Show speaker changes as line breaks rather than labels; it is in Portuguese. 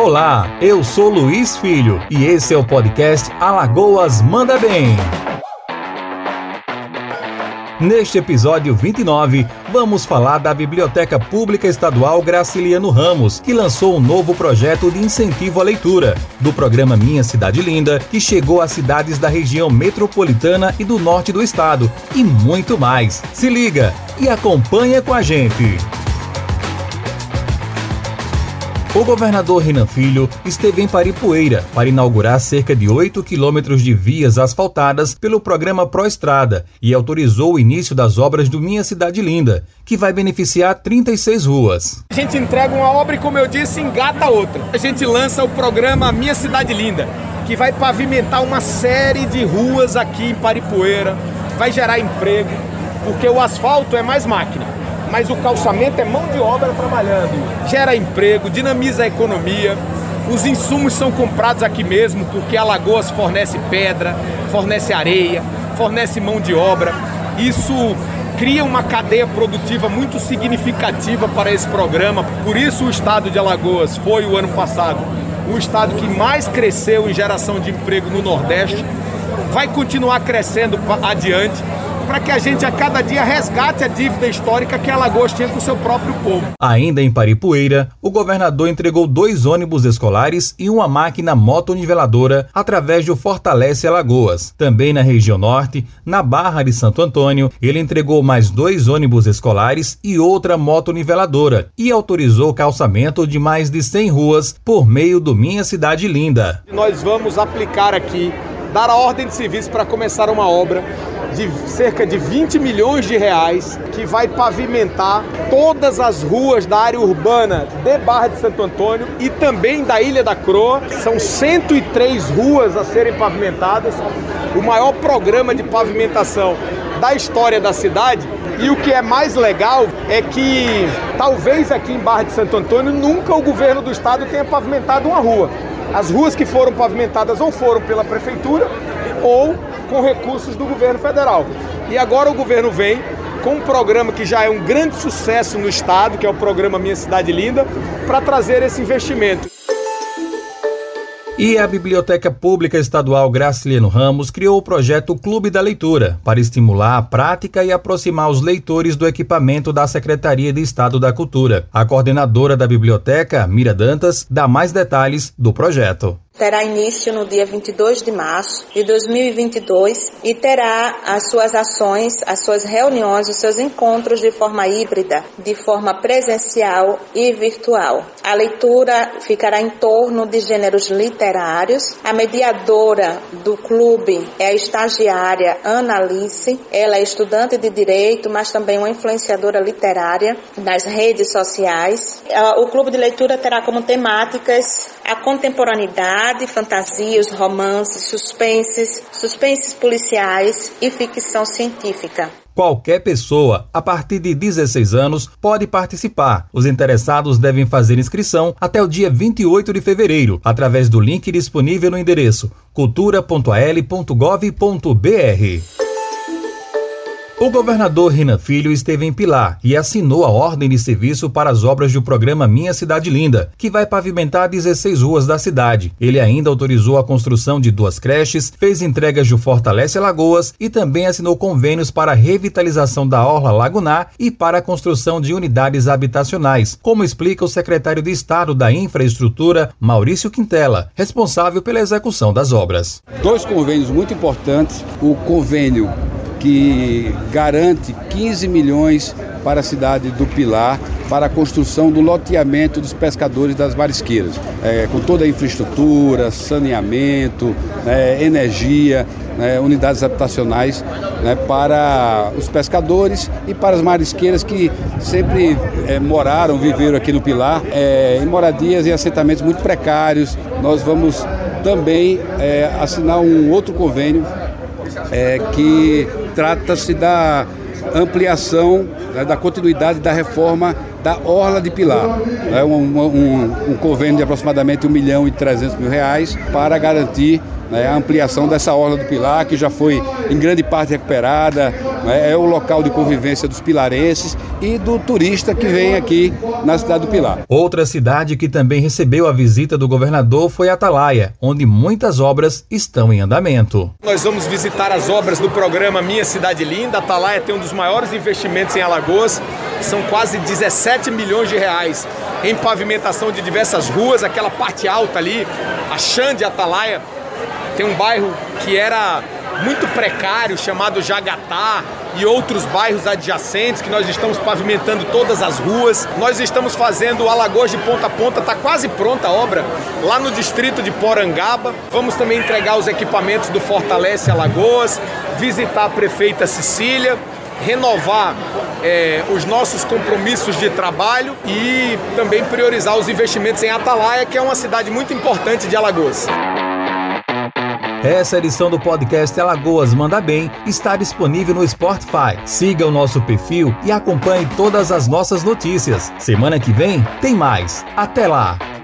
Olá, eu sou Luiz Filho e esse é o podcast Alagoas Manda Bem. Neste episódio 29, vamos falar da Biblioteca Pública Estadual Graciliano Ramos, que lançou um novo projeto de incentivo à leitura, do programa Minha Cidade Linda, que chegou a cidades da região metropolitana e do norte do estado, e muito mais. Se liga e acompanha com a gente. O governador Renan Filho esteve em Paripueira para inaugurar cerca de 8 quilômetros de vias asfaltadas pelo programa Pro Estrada e autorizou o início das obras do Minha Cidade Linda, que vai beneficiar 36 ruas.
A gente entrega uma obra e, como eu disse, engata outra. A gente lança o programa Minha Cidade Linda, que vai pavimentar uma série de ruas aqui em Paripueira, vai gerar emprego, porque o asfalto é mais máquina mas o calçamento é mão de obra trabalhando. Gera emprego, dinamiza a economia. Os insumos são comprados aqui mesmo, porque Alagoas fornece pedra, fornece areia, fornece mão de obra. Isso cria uma cadeia produtiva muito significativa para esse programa. Por isso o estado de Alagoas foi o ano passado o estado que mais cresceu em geração de emprego no Nordeste. Vai continuar crescendo adiante para que a gente a cada dia resgate a dívida histórica que Alagoas tinha com o seu próprio povo.
Ainda em Paripueira, o governador entregou dois ônibus escolares e uma máquina motoniveladora através do Fortalece Alagoas. Também na região norte, na Barra de Santo Antônio, ele entregou mais dois ônibus escolares e outra motoniveladora e autorizou o calçamento de mais de 100 ruas por meio do Minha Cidade Linda.
Nós vamos aplicar aqui, dar a ordem de serviço para começar uma obra de cerca de 20 milhões de reais que vai pavimentar todas as ruas da área urbana de Barra de Santo Antônio e também da Ilha da Croa. São 103 ruas a serem pavimentadas, o maior programa de pavimentação da história da cidade. E o que é mais legal é que talvez aqui em Barra de Santo Antônio nunca o governo do estado tenha pavimentado uma rua. As ruas que foram pavimentadas ou foram pela prefeitura ou com recursos do governo federal. E agora o governo vem com um programa que já é um grande sucesso no estado, que é o programa Minha Cidade Linda, para trazer esse investimento.
E a Biblioteca Pública Estadual Graciliano Ramos criou o projeto Clube da Leitura para estimular a prática e aproximar os leitores do equipamento da Secretaria de Estado da Cultura. A coordenadora da biblioteca, Mira Dantas, dá mais detalhes do projeto
terá início no dia 22 de março de 2022 e terá as suas ações, as suas reuniões, os seus encontros de forma híbrida, de forma presencial e virtual. A leitura ficará em torno de gêneros literários. A mediadora do clube é a estagiária Ana Alice. Ela é estudante de direito, mas também uma influenciadora literária nas redes sociais. O clube de leitura terá como temáticas a contemporaneidade, fantasias, romances, suspenses, suspenses policiais e ficção científica.
Qualquer pessoa, a partir de 16 anos, pode participar. Os interessados devem fazer inscrição até o dia 28 de fevereiro, através do link disponível no endereço cultura.al.gov.br. O governador Renan Filho esteve em Pilar e assinou a ordem de serviço para as obras do programa Minha Cidade Linda, que vai pavimentar 16 ruas da cidade. Ele ainda autorizou a construção de duas creches, fez entregas do Fortalece Lagoas e também assinou convênios para a revitalização da Orla Lagunar e para a construção de unidades habitacionais, como explica o secretário de Estado da Infraestrutura, Maurício Quintela, responsável pela execução das obras.
Dois convênios muito importantes: o convênio que garante 15 milhões para a cidade do Pilar para a construção do loteamento dos pescadores das marisqueiras, é, com toda a infraestrutura, saneamento, né, energia, né, unidades habitacionais né, para os pescadores e para as marisqueiras que sempre é, moraram, viveram aqui no Pilar, é, em moradias e assentamentos muito precários. Nós vamos também é, assinar um outro convênio é, que trata-se da ampliação, né, da continuidade da reforma da Orla de Pilar. É um, um, um, convênio de aproximadamente 1 milhão e 300 mil reais para garantir né, a ampliação dessa orla do Pilar, que já foi em grande parte recuperada, né, é o local de convivência dos pilarenses e do turista que vem aqui na cidade do Pilar.
Outra cidade que também recebeu a visita do governador foi Atalaia, onde muitas obras estão em andamento.
Nós vamos visitar as obras do programa Minha Cidade Linda. Atalaia tem um dos maiores investimentos em Alagoas, são quase 17 milhões de reais em pavimentação de diversas ruas, aquela parte alta ali, a Xande Atalaia, tem um bairro que era muito precário, chamado Jagatá, e outros bairros adjacentes que nós estamos pavimentando todas as ruas. Nós estamos fazendo Alagoas de ponta a ponta, está quase pronta a obra, lá no distrito de Porangaba. Vamos também entregar os equipamentos do Fortalece Alagoas, visitar a prefeita Cecília, renovar é, os nossos compromissos de trabalho e também priorizar os investimentos em Atalaia, que é uma cidade muito importante de Alagoas.
Essa edição do podcast Alagoas Manda Bem está disponível no Spotify. Siga o nosso perfil e acompanhe todas as nossas notícias. Semana que vem tem mais. Até lá!